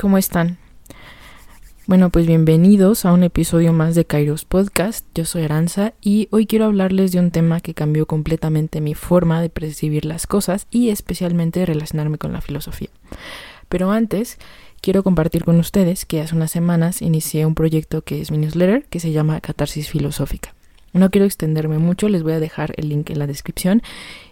¿Cómo están? Bueno, pues bienvenidos a un episodio más de Kairos Podcast. Yo soy Aranza y hoy quiero hablarles de un tema que cambió completamente mi forma de percibir las cosas y especialmente de relacionarme con la filosofía. Pero antes, quiero compartir con ustedes que hace unas semanas inicié un proyecto que es mi newsletter que se llama Catarsis Filosófica. No quiero extenderme mucho, les voy a dejar el link en la descripción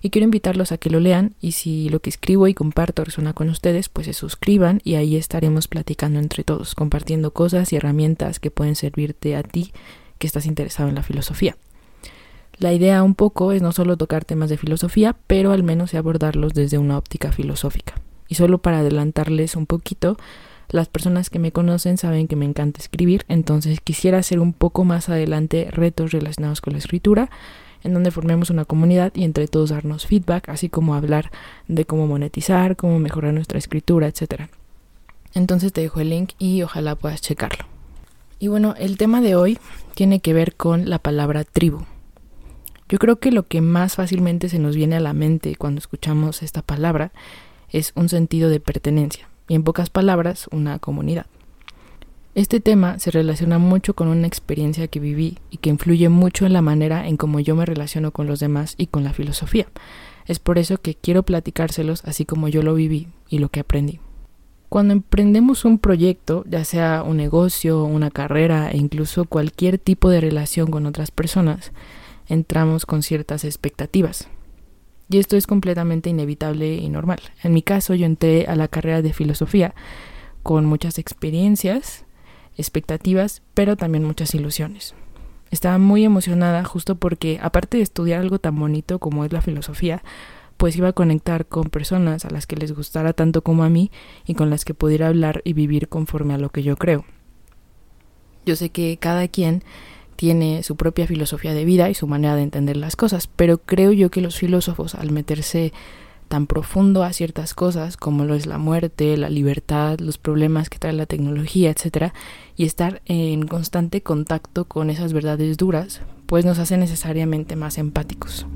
y quiero invitarlos a que lo lean y si lo que escribo y comparto resuena con ustedes, pues se suscriban y ahí estaremos platicando entre todos, compartiendo cosas y herramientas que pueden servirte a ti que estás interesado en la filosofía. La idea un poco es no solo tocar temas de filosofía, pero al menos abordarlos desde una óptica filosófica. Y solo para adelantarles un poquito, las personas que me conocen saben que me encanta escribir, entonces quisiera hacer un poco más adelante retos relacionados con la escritura, en donde formemos una comunidad y entre todos darnos feedback, así como hablar de cómo monetizar, cómo mejorar nuestra escritura, etc. Entonces te dejo el link y ojalá puedas checarlo. Y bueno, el tema de hoy tiene que ver con la palabra tribu. Yo creo que lo que más fácilmente se nos viene a la mente cuando escuchamos esta palabra es un sentido de pertenencia y en pocas palabras una comunidad. Este tema se relaciona mucho con una experiencia que viví y que influye mucho en la manera en cómo yo me relaciono con los demás y con la filosofía. Es por eso que quiero platicárselos así como yo lo viví y lo que aprendí. Cuando emprendemos un proyecto, ya sea un negocio, una carrera e incluso cualquier tipo de relación con otras personas, entramos con ciertas expectativas. Y esto es completamente inevitable y normal. En mi caso, yo entré a la carrera de filosofía con muchas experiencias, expectativas, pero también muchas ilusiones. Estaba muy emocionada justo porque, aparte de estudiar algo tan bonito como es la filosofía, pues iba a conectar con personas a las que les gustara tanto como a mí y con las que pudiera hablar y vivir conforme a lo que yo creo. Yo sé que cada quien tiene su propia filosofía de vida y su manera de entender las cosas, pero creo yo que los filósofos al meterse tan profundo a ciertas cosas como lo es la muerte, la libertad, los problemas que trae la tecnología, etcétera, y estar en constante contacto con esas verdades duras, pues nos hace necesariamente más empáticos.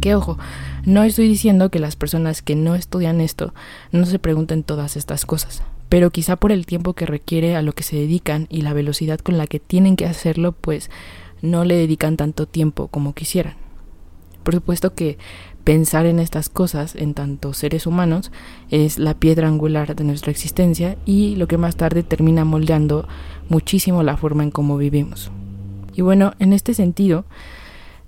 Que ojo, no estoy diciendo que las personas que no estudian esto no se pregunten todas estas cosas, pero quizá por el tiempo que requiere a lo que se dedican y la velocidad con la que tienen que hacerlo, pues no le dedican tanto tiempo como quisieran. Por supuesto que pensar en estas cosas, en tanto seres humanos, es la piedra angular de nuestra existencia y lo que más tarde termina moldeando muchísimo la forma en cómo vivimos. Y bueno, en este sentido,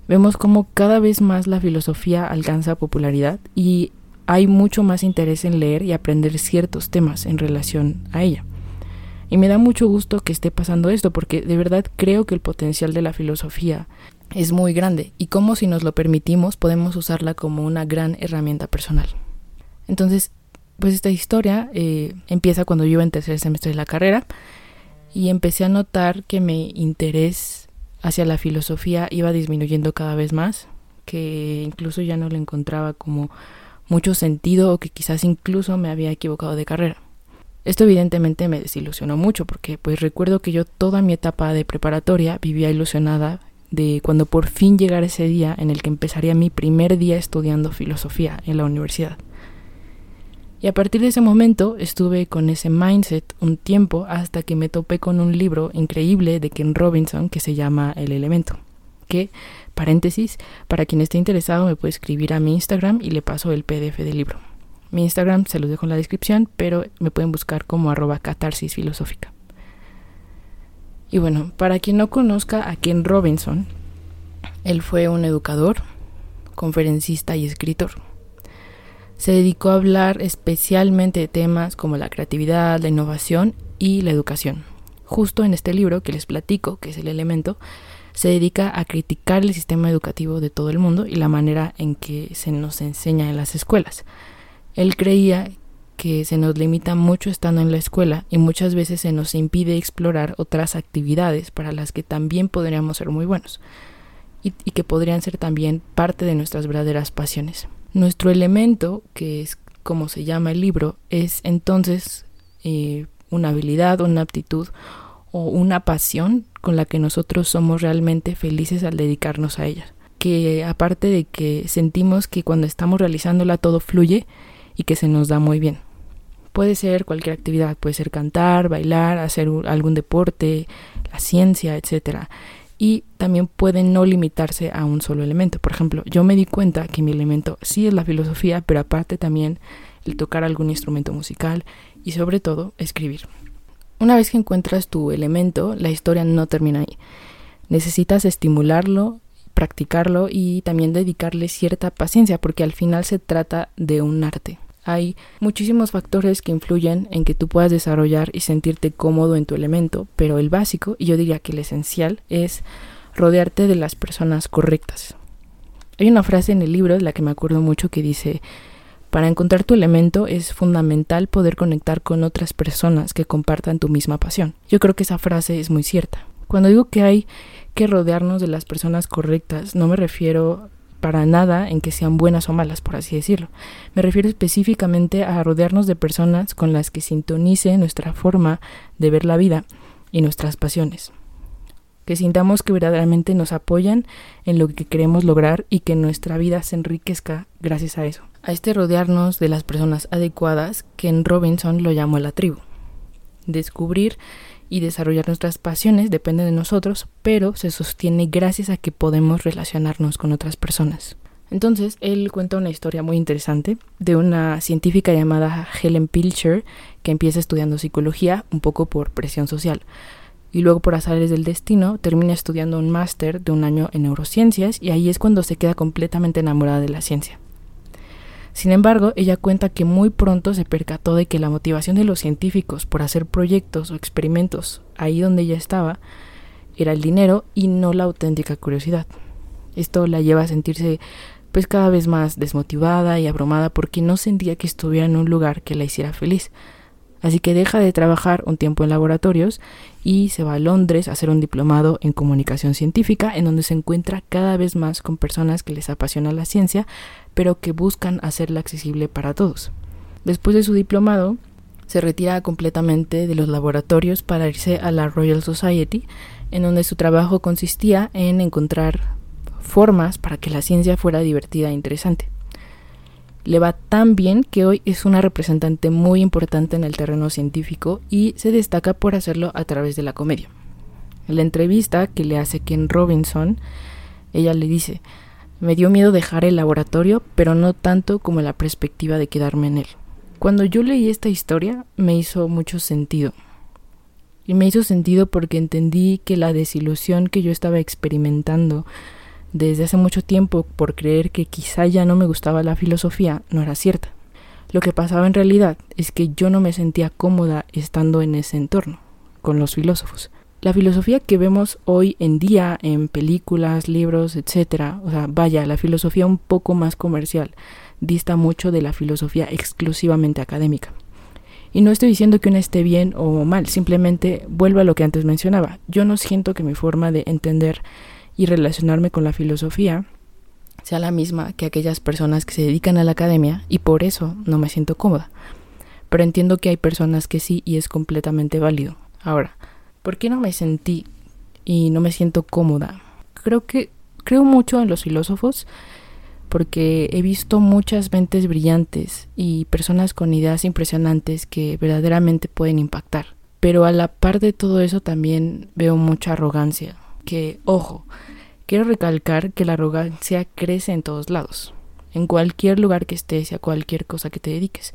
vemos cómo cada vez más la filosofía alcanza popularidad y hay mucho más interés en leer y aprender ciertos temas en relación a ella. Y me da mucho gusto que esté pasando esto porque de verdad creo que el potencial de la filosofía es muy grande y como si nos lo permitimos podemos usarla como una gran herramienta personal. Entonces, pues esta historia eh, empieza cuando yo iba en tercer semestre de la carrera y empecé a notar que mi interés hacia la filosofía iba disminuyendo cada vez más, que incluso ya no lo encontraba como mucho sentido o que quizás incluso me había equivocado de carrera. Esto evidentemente me desilusionó mucho porque pues recuerdo que yo toda mi etapa de preparatoria vivía ilusionada de cuando por fin llegara ese día en el que empezaría mi primer día estudiando filosofía en la universidad. Y a partir de ese momento estuve con ese mindset un tiempo hasta que me topé con un libro increíble de Ken Robinson que se llama El elemento que, paréntesis, para quien esté interesado me puede escribir a mi Instagram y le paso el PDF del libro. Mi Instagram se los dejo en la descripción, pero me pueden buscar como arroba catarsis filosófica. Y bueno, para quien no conozca a Ken Robinson, él fue un educador, conferencista y escritor. Se dedicó a hablar especialmente de temas como la creatividad, la innovación y la educación. Justo en este libro que les platico, que es el elemento, se dedica a criticar el sistema educativo de todo el mundo y la manera en que se nos enseña en las escuelas. Él creía que se nos limita mucho estando en la escuela y muchas veces se nos impide explorar otras actividades para las que también podríamos ser muy buenos y, que podrían ser también parte de nuestras verdaderas pasiones. Nuestro elemento, que es como se llama el libro, es entonces eh, una habilidad, una aptitud o una pasión con la que nosotros somos realmente felices al dedicarnos a ella. Que aparte de que sentimos que cuando estamos realizándola todo fluye y que se nos da muy bien. Puede ser cualquier actividad, puede ser cantar, bailar, hacer algún deporte, la ciencia, etc. Y también puede no limitarse a un solo elemento. Por ejemplo, yo me di cuenta que mi elemento sí es la filosofía, pero aparte también el tocar algún instrumento musical y sobre todo escribir. Una vez que encuentras tu elemento, la historia no termina ahí. Necesitas estimularlo, practicarlo y también dedicarle cierta paciencia porque al final se trata de un arte. Hay muchísimos factores que influyen en que tú puedas desarrollar y sentirte cómodo en tu elemento, pero el básico, y yo diría que el esencial, es rodearte de las personas correctas. Hay una frase en el libro de la que me acuerdo mucho que dice, para encontrar tu elemento es fundamental poder conectar con otras personas que compartan tu misma pasión. Yo creo que esa frase es muy cierta. Cuando digo que hay que rodearnos de las personas correctas, no me refiero para nada en que sean buenas o malas, por así decirlo. Me refiero específicamente a rodearnos de personas con las que sintonice nuestra forma de ver la vida y nuestras pasiones. Que sintamos que verdaderamente nos apoyan en lo que queremos lograr y que nuestra vida se enriquezca gracias a eso a este rodearnos de las personas adecuadas que en Robinson lo llamó la tribu. Descubrir y desarrollar nuestras pasiones depende de nosotros, pero se sostiene gracias a que podemos relacionarnos con otras personas. Entonces, él cuenta una historia muy interesante de una científica llamada Helen Pilcher que empieza estudiando psicología un poco por presión social y luego por azares del destino termina estudiando un máster de un año en neurociencias y ahí es cuando se queda completamente enamorada de la ciencia. Sin embargo, ella cuenta que muy pronto se percató de que la motivación de los científicos por hacer proyectos o experimentos ahí donde ella estaba era el dinero y no la auténtica curiosidad. Esto la lleva a sentirse pues cada vez más desmotivada y abrumada porque no sentía que estuviera en un lugar que la hiciera feliz. Así que deja de trabajar un tiempo en laboratorios y se va a Londres a hacer un diplomado en comunicación científica en donde se encuentra cada vez más con personas que les apasiona la ciencia pero que buscan hacerla accesible para todos. Después de su diplomado, se retira completamente de los laboratorios para irse a la Royal Society, en donde su trabajo consistía en encontrar formas para que la ciencia fuera divertida e interesante. Le va tan bien que hoy es una representante muy importante en el terreno científico y se destaca por hacerlo a través de la comedia. En la entrevista que le hace Ken Robinson, ella le dice, me dio miedo dejar el laboratorio, pero no tanto como la perspectiva de quedarme en él. Cuando yo leí esta historia me hizo mucho sentido. Y me hizo sentido porque entendí que la desilusión que yo estaba experimentando desde hace mucho tiempo por creer que quizá ya no me gustaba la filosofía no era cierta. Lo que pasaba en realidad es que yo no me sentía cómoda estando en ese entorno, con los filósofos la filosofía que vemos hoy en día en películas, libros, etcétera, o sea, vaya, la filosofía un poco más comercial, dista mucho de la filosofía exclusivamente académica. Y no estoy diciendo que una esté bien o mal, simplemente vuelvo a lo que antes mencionaba. Yo no siento que mi forma de entender y relacionarme con la filosofía sea la misma que aquellas personas que se dedican a la academia y por eso no me siento cómoda. Pero entiendo que hay personas que sí y es completamente válido. Ahora, ¿Por qué no me sentí y no me siento cómoda? Creo que creo mucho en los filósofos porque he visto muchas mentes brillantes y personas con ideas impresionantes que verdaderamente pueden impactar. Pero a la par de todo eso también veo mucha arrogancia. Que, ojo, quiero recalcar que la arrogancia crece en todos lados, en cualquier lugar que estés y a cualquier cosa que te dediques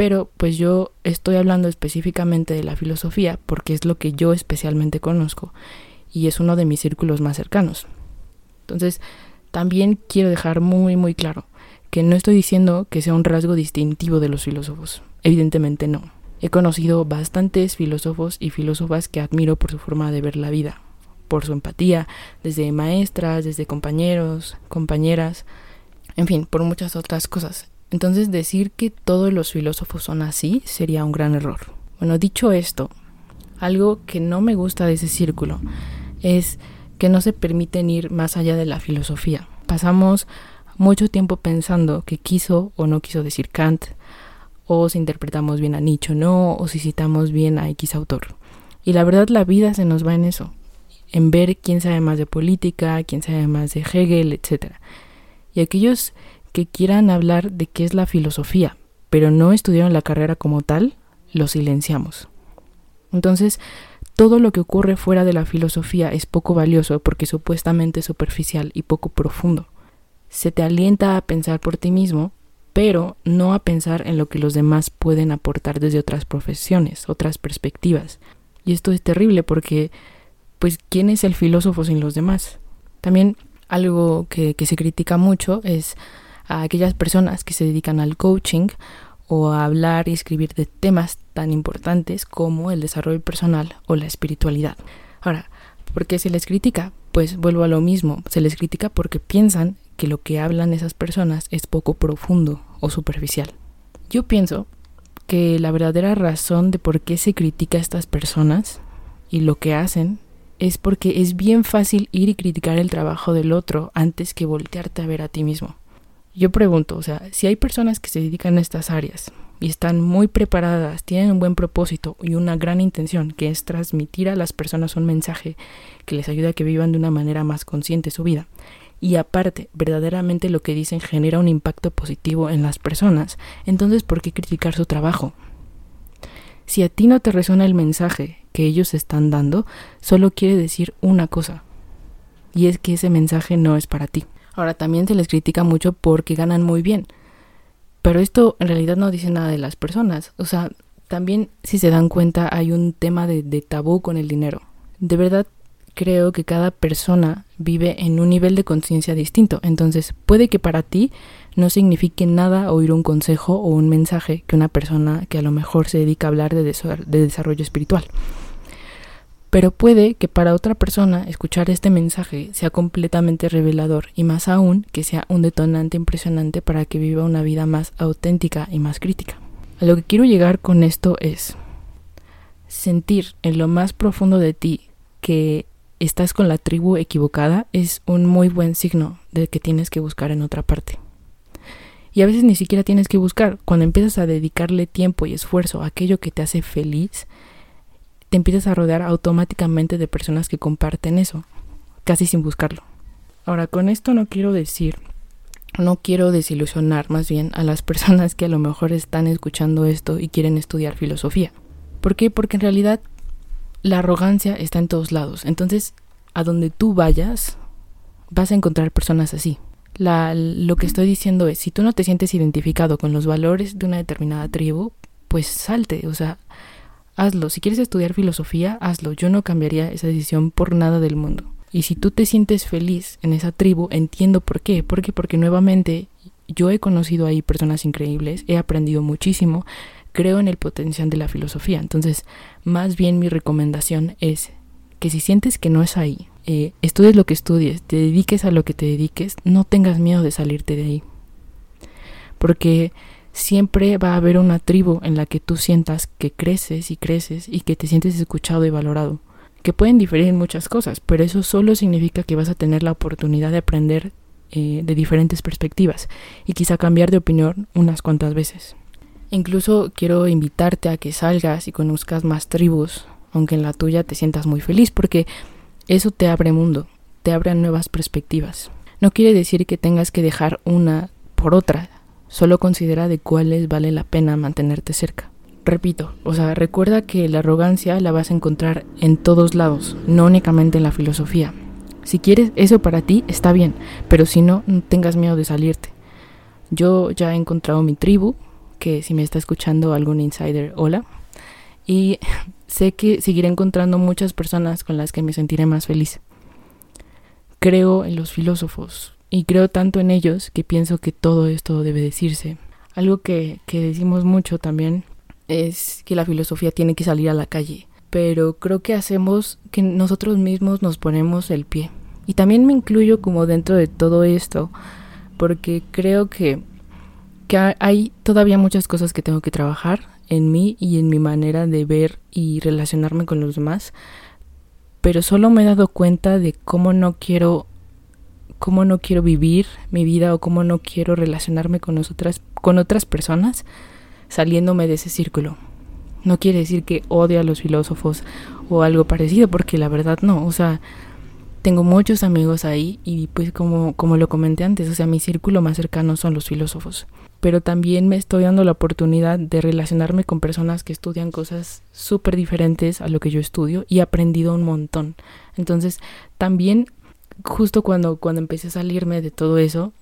pero pues yo estoy hablando específicamente de la filosofía porque es lo que yo especialmente conozco y es uno de mis círculos más cercanos. Entonces, también quiero dejar muy muy claro que no estoy diciendo que sea un rasgo distintivo de los filósofos, evidentemente no. He conocido bastantes filósofos y filósofas que admiro por su forma de ver la vida, por su empatía, desde maestras, desde compañeros, compañeras, en fin, por muchas otras cosas. Entonces decir que todos los filósofos son así sería un gran error. Bueno, dicho esto, algo que no me gusta de ese círculo es que no se permiten ir más allá de la filosofía. Pasamos mucho tiempo pensando que quiso o no quiso decir Kant, o si interpretamos bien a Nietzsche o no, o si citamos bien a X autor. Y la verdad la vida se nos va en eso, en ver quién sabe más de política, quién sabe más de Hegel, etc. Y aquellos que quieran hablar de qué es la filosofía, pero no estudiaron la carrera como tal, lo silenciamos. Entonces, todo lo que ocurre fuera de la filosofía es poco valioso porque supuestamente superficial y poco profundo. Se te alienta a pensar por ti mismo, pero no a pensar en lo que los demás pueden aportar desde otras profesiones, otras perspectivas. Y esto es terrible porque, pues, ¿quién es el filósofo sin los demás? También algo que, se critica mucho es a aquellas personas que se dedican al coaching o a hablar y escribir de temas tan importantes como el desarrollo personal o la espiritualidad. Ahora, ¿por qué se les critica? Pues vuelvo a lo mismo, se les critica porque piensan que lo que hablan esas personas es poco profundo o superficial. Yo pienso que la verdadera razón de por qué se critica a estas personas y lo que hacen es porque es bien fácil ir y criticar el trabajo del otro antes que voltearte a ver a ti mismo. Yo pregunto, o sea, si hay personas que se dedican a estas áreas y están muy preparadas, tienen un buen propósito y una gran intención, que es transmitir a las personas un mensaje que les ayude a que vivan de una manera más consciente su vida, y aparte, verdaderamente lo que dicen genera un impacto positivo en las personas, entonces ¿por qué criticar su trabajo? Si a ti no te resuena el mensaje que ellos están dando, solo quiere decir una cosa, y es que ese mensaje no es para ti. Ahora también se les critica mucho porque ganan muy bien. Pero esto en realidad no dice nada de las personas. O sea, también si se dan cuenta hay un tema de, de tabú con el dinero. De verdad creo que cada persona vive en un nivel de conciencia distinto. Entonces puede que para ti no signifique nada oír un consejo o un mensaje que una persona que a lo mejor se dedica a hablar de, de desarrollo espiritual. Pero puede que para otra persona escuchar este mensaje sea completamente revelador y más aún que sea un detonante impresionante para que viva una vida más auténtica y más crítica. A lo que quiero llegar con esto es sentir en lo más profundo de ti que estás con la tribu equivocada es un muy buen signo de que tienes que buscar en otra parte. Y a veces ni siquiera tienes que buscar. Cuando empiezas a dedicarle tiempo y esfuerzo a aquello que te hace feliz, te empiezas a rodear automáticamente de personas que comparten eso, casi sin buscarlo. Ahora, con esto no quiero decir, no quiero desilusionar más bien a las personas que a lo mejor están escuchando esto y quieren estudiar filosofía. ¿Por qué? Porque en realidad la arrogancia está en todos lados. Entonces, a donde tú vayas, vas a encontrar personas así. La, lo que estoy diciendo es, si tú no te sientes identificado con los valores de una determinada tribu, pues salte, o sea, hazlo. Si quieres estudiar filosofía, hazlo. Yo no cambiaría esa decisión por nada del mundo. Y si tú te sientes feliz en esa tribu, entiendo por qué. ¿Por qué? Porque nuevamente yo he conocido ahí personas increíbles, he aprendido muchísimo, creo en el potencial de la filosofía. Entonces, más bien mi recomendación es que si sientes que no es ahí, eh, estudies lo que estudies, te dediques a lo que te dediques, no tengas miedo de salirte de ahí. Porque siempre va a haber una tribu en la que tú sientas que creces y creces y que te sientes escuchado y valorado. Que pueden diferir en muchas cosas, pero eso solo significa que vas a tener la oportunidad de aprender eh, de diferentes perspectivas y quizá cambiar de opinión unas cuantas veces. Incluso quiero invitarte a que salgas y conozcas más tribus, aunque en la tuya te sientas muy feliz, porque eso te abre mundo, te abre nuevas perspectivas. No quiere decir que tengas que dejar una por otra, Solo considera de cuáles vale la pena mantenerte cerca. Repito, o sea, recuerda que la arrogancia la vas a encontrar en todos lados, no únicamente en la filosofía. Si quieres eso para ti, está bien, pero si no, no tengas miedo de salirte. Yo ya he encontrado mi tribu, que si me está escuchando algún insider, hola. Y sé que seguiré encontrando muchas personas con las que me sentiré más feliz. Creo en los filósofos, y creo tanto en ellos que pienso que todo esto debe decirse. Algo que, que decimos mucho también es que la filosofía tiene que salir a la calle, pero creo que hacemos que nosotros mismos nos ponemos el pie. Y también me incluyo como dentro de todo esto, porque creo que, que hay todavía muchas cosas que tengo que trabajar en mí y en mi manera de ver y relacionarme con los demás, pero solo me he dado cuenta de cómo no quiero cómo no quiero vivir mi vida o cómo no quiero relacionarme con, nosotras, con otras personas saliéndome de ese círculo. No quiere decir que odie a los filósofos o algo parecido, porque la verdad no. O sea, tengo muchos amigos ahí y pues como, como lo comenté antes, o sea, mi círculo más cercano son los filósofos. Pero también me estoy dando la oportunidad de relacionarme con personas que estudian cosas súper diferentes a lo que yo estudio y he aprendido un montón. Entonces, también justo cuando, cuando empecé a salirme de todo eso,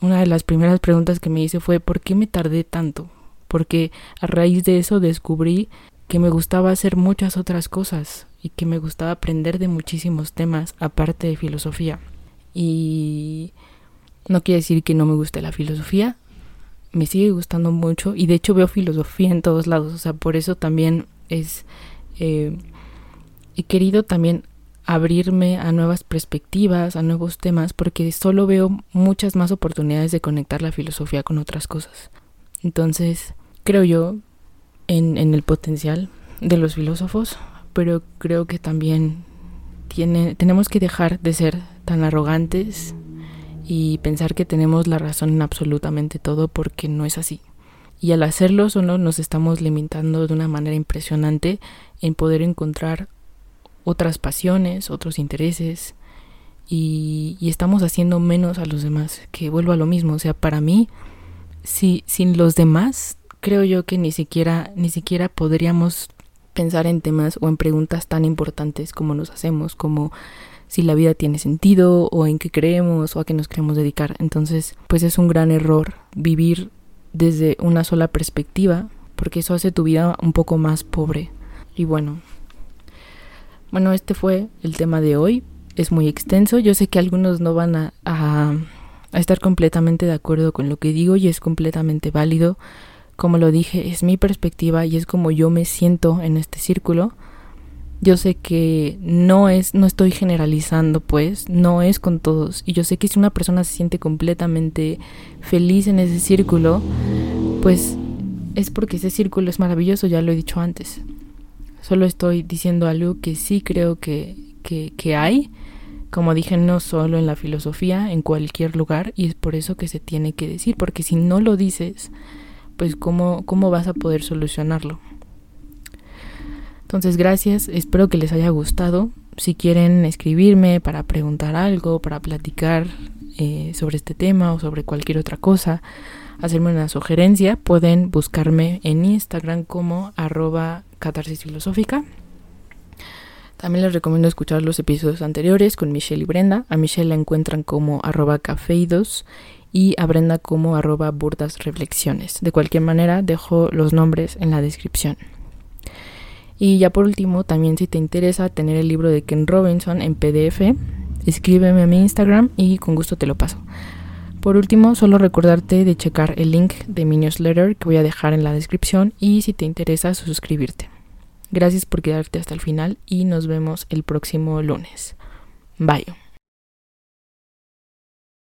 una de las primeras preguntas que me hice fue ¿por qué me tardé tanto? Porque a raíz de eso descubrí que me gustaba hacer muchas otras cosas y que me gustaba aprender de muchísimos temas aparte de filosofía. Y no quiere decir que no me guste la filosofía, me sigue gustando mucho y de hecho veo filosofía en todos lados, o sea, por eso también es... Eh, he querido también abrirme a nuevas perspectivas, a nuevos temas, porque solo veo muchas más oportunidades de conectar la filosofía con otras cosas. Entonces, creo yo en, en el potencial de los filósofos, pero creo que también tiene, tenemos que dejar de ser tan arrogantes y pensar que tenemos la razón en absolutamente todo porque no es así. Y al hacerlo solo nos estamos limitando de una manera impresionante en poder encontrar otras pasiones, otros intereses y, estamos haciendo menos a los demás, que vuelvo a lo mismo, o sea, para mí, si, sin los demás, creo yo que ni siquiera, ni siquiera podríamos pensar en temas o en preguntas tan importantes como nos hacemos, como si la vida tiene sentido o en qué creemos o a qué nos queremos dedicar. Entonces, pues es un gran error vivir desde una sola perspectiva, porque eso hace tu vida un poco más pobre. Y bueno, bueno, este fue el tema de hoy. Es muy extenso. Yo sé que algunos no van a, a, a estar completamente de acuerdo con lo que digo y es completamente válido como lo dije, es mi perspectiva y es como yo me siento en este círculo. Yo sé que no es, no estoy generalizando, pues, no es con todos. Y yo sé que si una persona se siente completamente feliz en ese círculo, pues es porque ese círculo es maravilloso, ya lo he dicho antes. Solo estoy diciendo algo que sí creo que, que, que hay, como dije, no solo en la filosofía, en cualquier lugar, y es por eso que se tiene que decir, porque si no lo dices, pues cómo, cómo vas a poder solucionarlo. Entonces, gracias, espero que les haya gustado. Si quieren escribirme para preguntar algo, para platicar eh, sobre este tema o sobre cualquier otra cosa, hacerme una sugerencia, pueden buscarme en Instagram como arroba catarsis filosófica. También les recomiendo escuchar los episodios anteriores con Michelle y Brenda. A Michelle la encuentran como arroba cafeidos y a Brenda como arroba burdas reflexiones. De cualquier manera, dejo los nombres en la descripción. Y ya por último, también si te interesa tener el libro de Ken Robinson en PDF, escríbeme a mi Instagram y con gusto te lo paso. Por último, solo recordarte de checar el link de mi newsletter que voy a dejar en la descripción y si te interesa suscribirte. Gracias por quedarte hasta el final y nos vemos el próximo lunes. Bye.